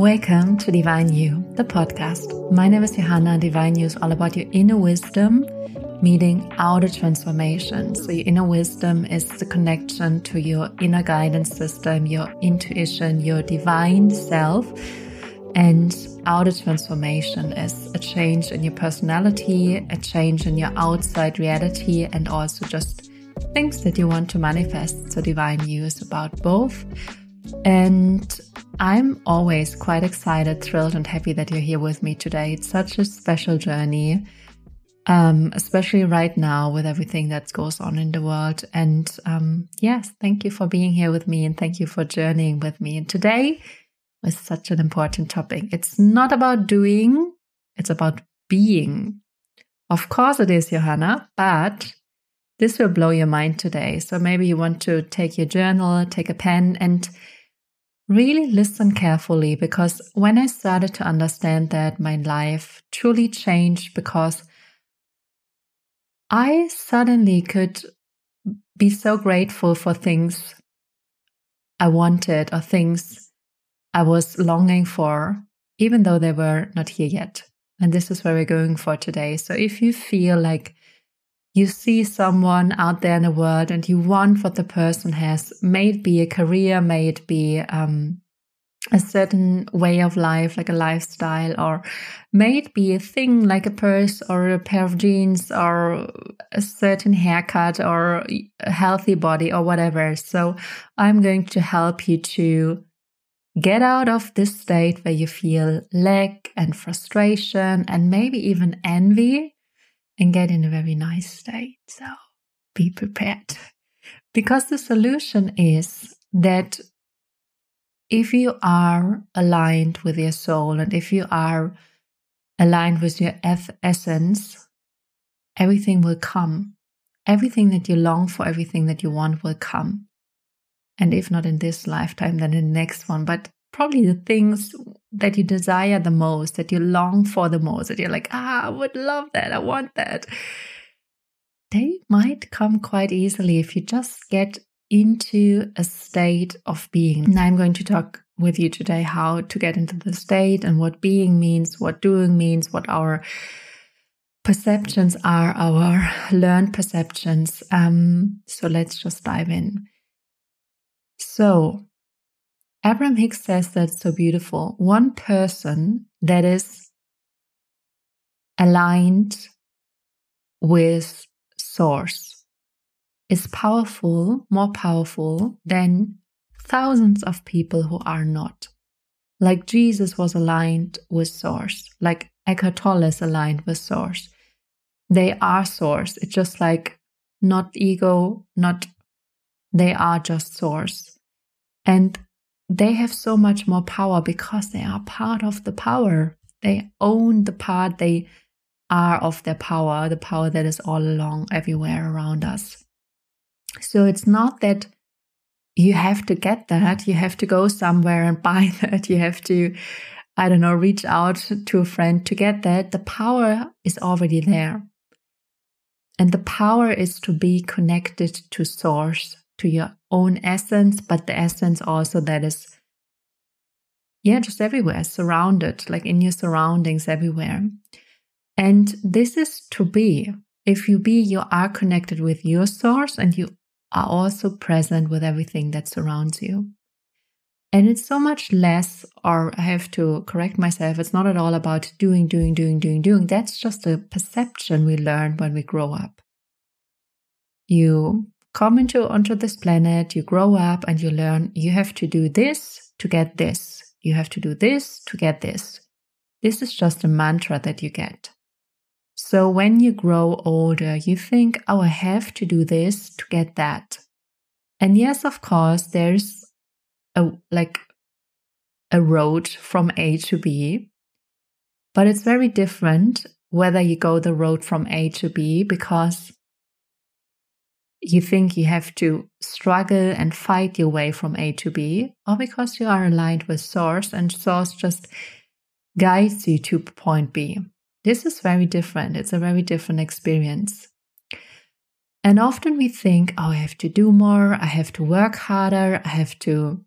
Welcome to Divine You, the podcast. My name is Johanna. Divine You is all about your inner wisdom meeting outer transformation. So, your inner wisdom is the connection to your inner guidance system, your intuition, your divine self. And outer transformation is a change in your personality, a change in your outside reality, and also just things that you want to manifest. So, divine you is about both. And I'm always quite excited, thrilled, and happy that you're here with me today. It's such a special journey, um, especially right now with everything that goes on in the world. And um, yes, thank you for being here with me and thank you for journeying with me. And today is such an important topic. It's not about doing, it's about being. Of course, it is, Johanna, but this will blow your mind today. So maybe you want to take your journal, take a pen, and really listen carefully because when I started to understand that, my life truly changed because I suddenly could be so grateful for things I wanted or things I was longing for, even though they were not here yet. And this is where we're going for today. So if you feel like you see someone out there in the world and you want what the person has, may it be a career, may it be um, a certain way of life, like a lifestyle, or may it be a thing like a purse or a pair of jeans or a certain haircut or a healthy body or whatever. So I'm going to help you to get out of this state where you feel lack and frustration and maybe even envy and get in a very nice state. So be prepared. Because the solution is that if you are aligned with your soul and if you are aligned with your essence, everything will come. Everything that you long for, everything that you want will come. And if not in this lifetime, then in the next one. But probably the things that you desire the most, that you long for the most, that you're like, ah, I would love that, I want that. They might come quite easily if you just get into a state of being. And I'm going to talk with you today how to get into the state and what being means, what doing means, what our perceptions are, our learned perceptions. Um, so let's just dive in. So, Abraham Hicks says that's so beautiful. One person that is aligned with source is powerful, more powerful than thousands of people who are not. Like Jesus was aligned with source, like Eckhart Tolle is aligned with source. They are source. It's just like not ego, not they are just source. And they have so much more power because they are part of the power. They own the part they are of their power, the power that is all along everywhere around us. So it's not that you have to get that, you have to go somewhere and buy that, you have to, I don't know, reach out to a friend to get that. The power is already there. And the power is to be connected to source, to your own essence, but the essence also that is, yeah, just everywhere, surrounded, like in your surroundings everywhere. And this is to be. If you be, you are connected with your source and you are also present with everything that surrounds you. And it's so much less, or I have to correct myself, it's not at all about doing, doing, doing, doing, doing. That's just a perception we learn when we grow up. You come into onto this planet, you grow up and you learn you have to do this to get this. You have to do this to get this. This is just a mantra that you get. So when you grow older, you think, oh, I have to do this to get that. And yes, of course, there's a like a road from A to B, but it's very different whether you go the road from A to B because you think you have to struggle and fight your way from A to B, or because you are aligned with Source and Source just guides you to point B. This is very different. It's a very different experience. And often we think, oh, I have to do more, I have to work harder, I have to,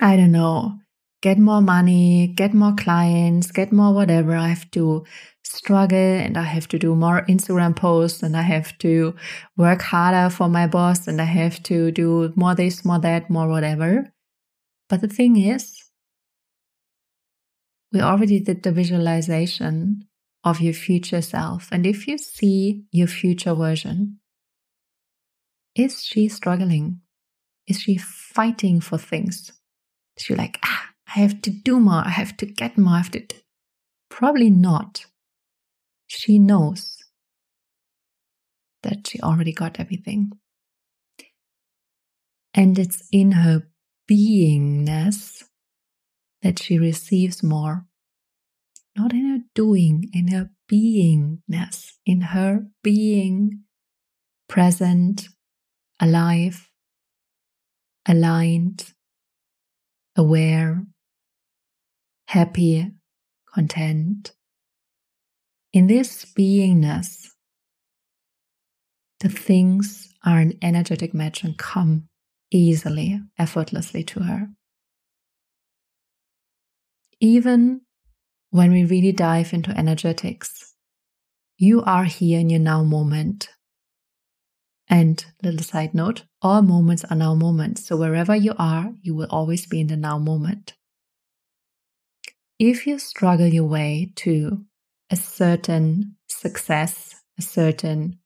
I don't know, get more money, get more clients, get more whatever. I have to struggle and I have to do more Instagram posts and I have to work harder for my boss and I have to do more this, more that, more whatever. But the thing is, we already did the visualization of your future self. And if you see your future version, is she struggling? Is she fighting for things? Is she like, ah, I have to do more, I have to get more, I have to. Probably not. She knows that she already got everything. And it's in her beingness that she receives more. Not in her doing, in her beingness, in her being present, alive, aligned, aware, happy, content. In this beingness, the things are an energetic match and come easily, effortlessly to her. Even when we really dive into energetics, you are here in your now moment. And little side note, all moments are now moments. So wherever you are, you will always be in the now moment. If you struggle your way to a certain success, a certain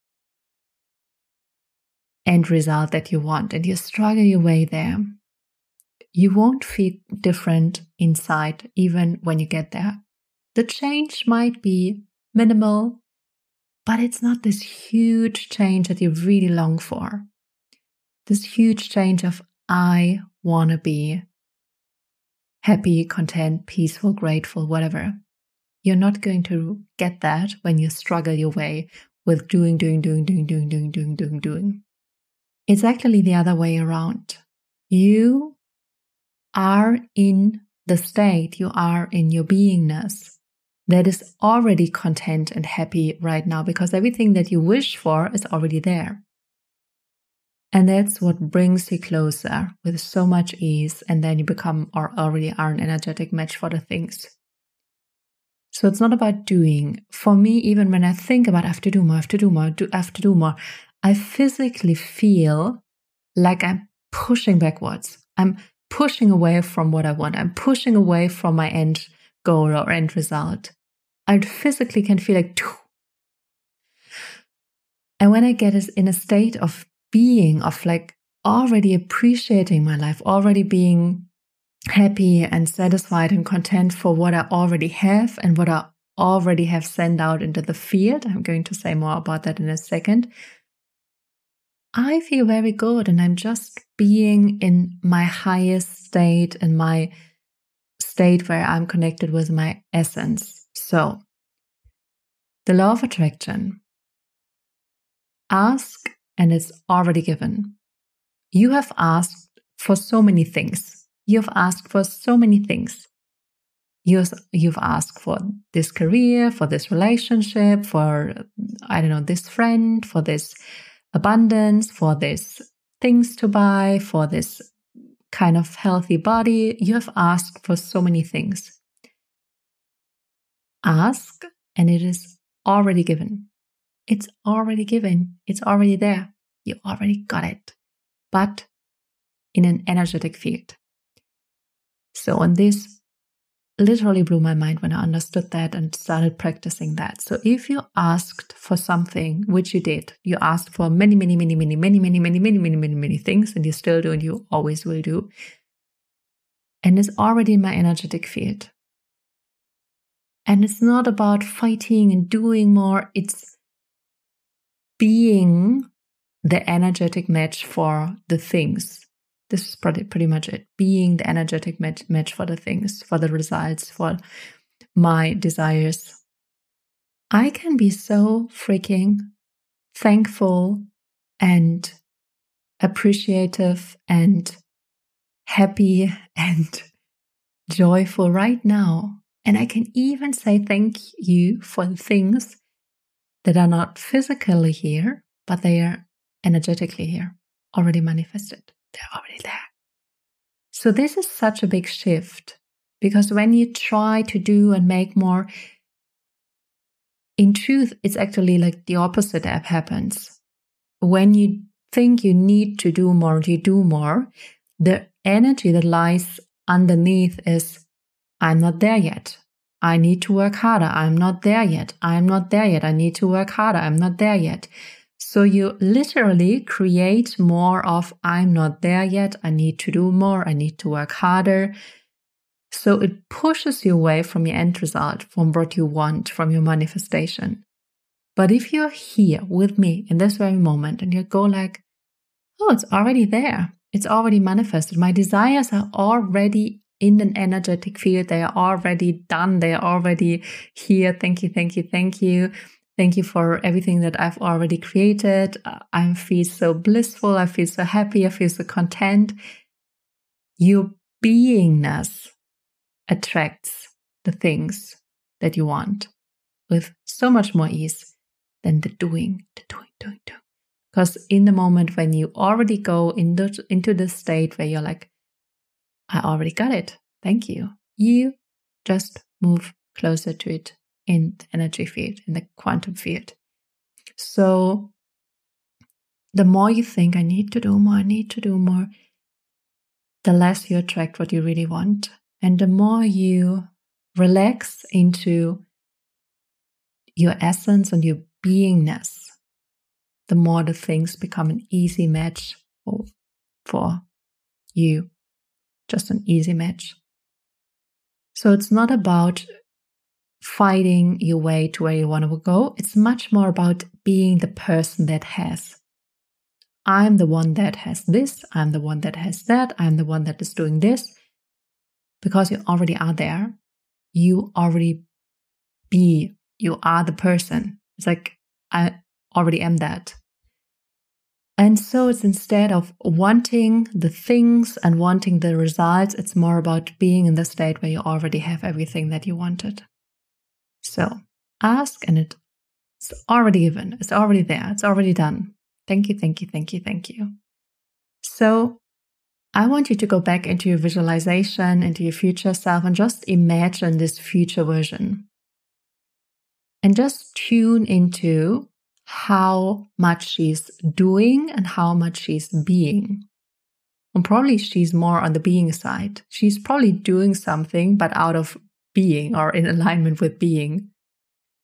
end result that you want, and you struggle your way there, you won't feel different inside even when you get there. The change might be minimal, but it's not this huge change that you really long for. This huge change of, I want to be happy, content, peaceful, grateful, whatever. You're not going to get that when you struggle your way with doing, doing, doing, doing, doing, doing, doing, doing, doing. It's actually the other way around. You are in the state, you are in your beingness that is already content and happy right now because everything that you wish for is already there. And that's what brings you closer with so much ease. And then you become or already are an energetic match for the things. So it's not about doing. For me, even when I think about I have to do more, I have to do more, I have to do more, I physically feel like I'm pushing backwards. I'm pushing away from what I want. I'm pushing away from my end goal or end result. I physically can feel like, and when I get in a state of being, of like already appreciating my life, already being happy and satisfied and content for what I already have and what I already have sent out into the field. I'm going to say more about that in a second. I feel very good and I'm just being in my highest state and my state where I'm connected with my essence. So, the law of attraction ask and it's already given. You have asked for so many things. You've asked for so many things. You've, you've asked for this career, for this relationship, for, I don't know, this friend, for this abundance, for this things to buy, for this kind of healthy body. You have asked for so many things ask and it is already given. It's already given. It's already there. You already got it, but in an energetic field. So, on this literally blew my mind when I understood that and started practicing that. So, if you asked for something, which you did, you asked for many, many, many, many, many, many, many, many, many, many, many things, and you still do, and you always will do, and it's already in my energetic field. And it's not about fighting and doing more, it's being the energetic match for the things. This is pretty, pretty much it. Being the energetic match, match for the things, for the results, for my desires. I can be so freaking thankful and appreciative and happy and joyful right now and I can even say thank you for the things that are not physically here, but they are energetically here, already manifested. They're already there. So this is such a big shift Because when you try to do and make more, in truth, it's actually like the opposite that happens. When you think you need to do more, you do more, the energy that lies underneath is, I'm not there yet. I need to work harder. I'm not there yet. I'm not there yet. I need to work harder. I'm not there yet. So you literally create more of, I'm not there yet. I need to do more. I need to work harder. So it pushes you away from your end result, from what you want, from your manifestation. But if you're here with me in this very moment and you go like, oh, it's already there. It's already manifested. My desires are already in an energetic field. They are already done. They are already here. Thank you, thank you, thank you. Thank you for everything that I've already created. I feel so blissful. I feel so happy. I feel so content. Your beingness attracts the things that you want with so much more ease than the doing, the doing, doing, doing. Because in the moment when you already go into, into the state where you're like, I already got it. Thank you. You just move closer to it in the energy field, in the quantum field. So the more you think, I need to do more, I need to do more, the less you attract what you really want. And the more you relax into your essence and your beingness, the more the things become an easy match for, for you just an easy match. So it's not about fighting your way to where you want to go. It's much more about being the person that has. I'm the one that has this. I'm the one that has that. I'm the one that is doing this. Because you already are there. You already be. You are the person. It's like, I already am that. And so it's instead of wanting the things and wanting the results, it's more about being in the state where you already have everything that you wanted. So ask and it's already given. It's already there. It's already done. Thank you, thank you, thank you, thank you. So I want you to go back into your visualization, into your future self, and just imagine this future version. And just tune into how much she's doing and how much she's being. And probably she's more on the being side. She's probably doing something, but out of being or in alignment with being.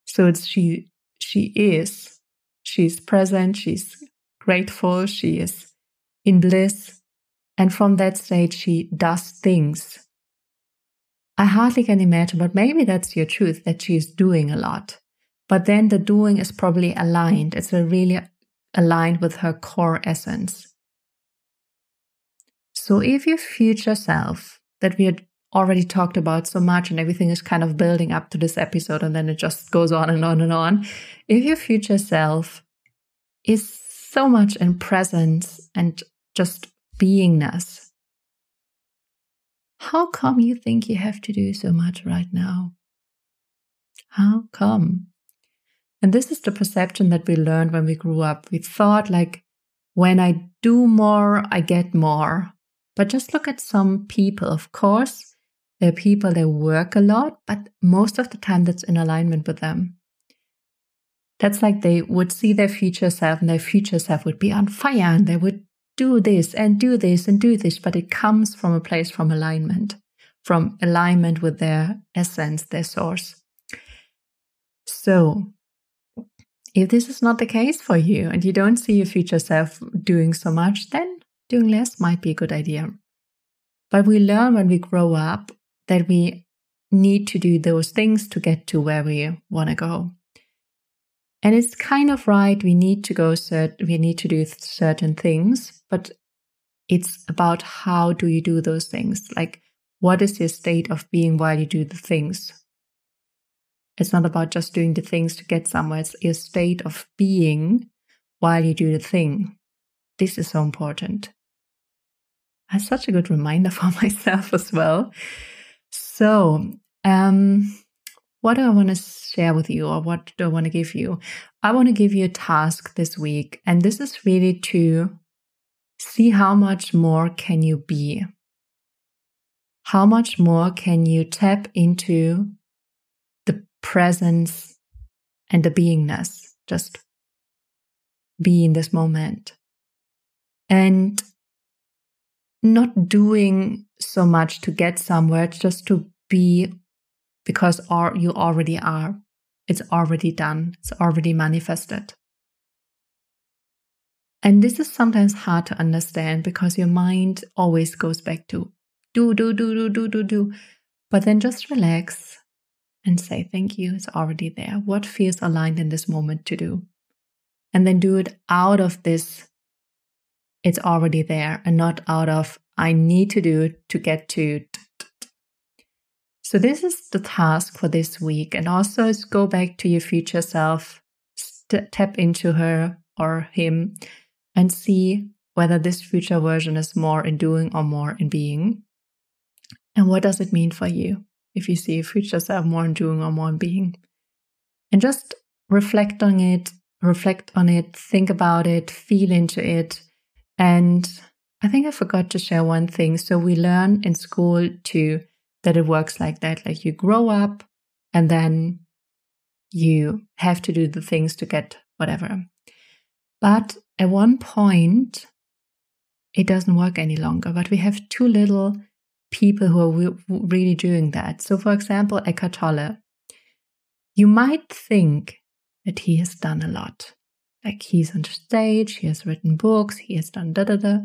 So it's she she is. She's present, she's grateful, she is in bliss. And from that state, she does things. I hardly can imagine, but maybe that's your truth that she's doing a lot. But then the doing is probably aligned. It's really aligned with her core essence. So if your future self that we had already talked about so much and everything is kind of building up to this episode and then it just goes on and on and on. If your future self is so much in presence and just beingness, how come you think you have to do so much right now? How come? And this is the perception that we learned when we grew up. We thought like, when I do more, I get more. But just look at some people. Of course, there are people that work a lot, but most of the time that's in alignment with them. That's like they would see their future self and their future self would be on fire and they would do this and do this and do this, but it comes from a place from alignment, from alignment with their essence, their source. So if this is not the case for you and you don't see your future self doing so much, then doing less might be a good idea. But we learn when we grow up that we need to do those things to get to where we want to go. And it's kind of right. We need to go cert- we need to do certain things, but it's about how do you do those things? Like, what is your state of being while you do the things? It's not about just doing the things to get somewhere, it's your state of being while you do the thing. This is so important. That's such a good reminder for myself as well. So, um, what do I want to share with you, or what do I want to give you? I want to give you a task this week, and this is really to see how much more can you be how much more can you tap into presence and the beingness? Just be in this moment. And not doing so much to get somewhere, just to be because you already are. It's already done. It's already manifested. And this is sometimes hard to understand because your mind always goes back to do, do, do, do, do, do, do. But then just relax and say, thank you. It's already there. What feels aligned in this moment to do? And then do it out of this, it's already there and not out of, I need to do it to get to. So this is the task for this week. And also is go back to your future self, st- tap into her or him and see whether this future version is more in doing or more in being. And what does it mean for you if you see a future self more in doing or more in being? And just reflect on it, reflect on it, think about it, feel into it. And I think I forgot to share one thing. So we learn in school too that it works like that. Like you grow up and then you have to do the things to get whatever. But at one point, it doesn't work any longer. But we have too little people who are really doing that. So, for example, Eckhart Tolle, you might think that he has done a lot. Like he's on stage, he has written books, he has done da da da.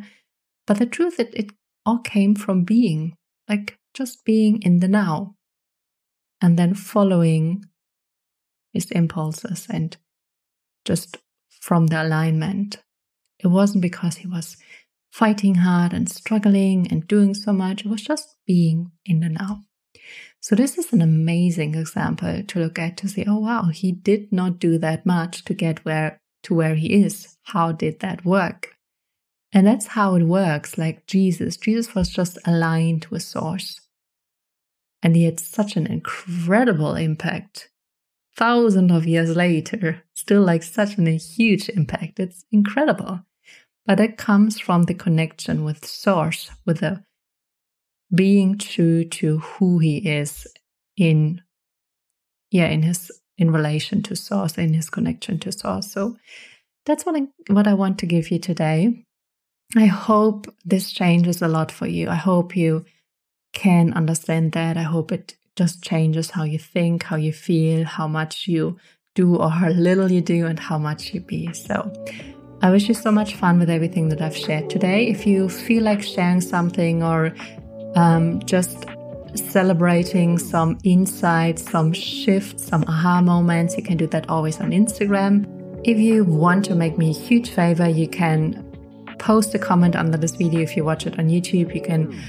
But the truth is, it all came from being, like just being in the now and then following his impulses and just from the alignment. It wasn't because he was fighting hard and struggling and doing so much. It was just being in the now. So this is an amazing example to look at to say, oh wow, he did not do that much to get where to where he is. How did that work? And that's how it works, like Jesus. Jesus was just aligned with source. And he had such an incredible impact thousands of years later, still like such a huge impact. It's incredible. But it comes from the connection with source, with the being true to who he is in yeah, in his in relation to source, in his connection to source. So that's what I, what I want to give you today. I hope this changes a lot for you. I hope you can understand that. I hope it just changes how you think, how you feel, how much you do or how little you do, and how much you be. So, I wish you so much fun with everything that I've shared today. If you feel like sharing something or um, just celebrating some insights, some shifts, some aha moments, you can do that always on Instagram. If you want to make me a huge favor, you can post a comment under this video if you watch it on YouTube. You can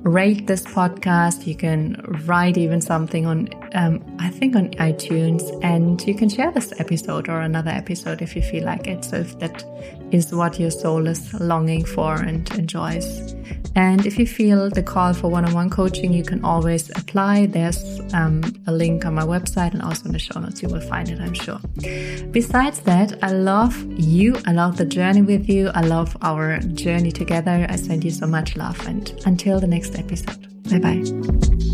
rate this podcast. You can write even something on, um, I think, on iTunes, and you can share this episode or another episode if you feel like it. So, if that is what your soul is longing for and enjoys. And if you feel the call for one on one coaching, you can always apply. There's um, a link on my website and also in the show notes. You will find it, I'm sure. Besides that, I love you. I love the journey with you. I love our journey together. I send you so much love. And until the next episode, bye bye.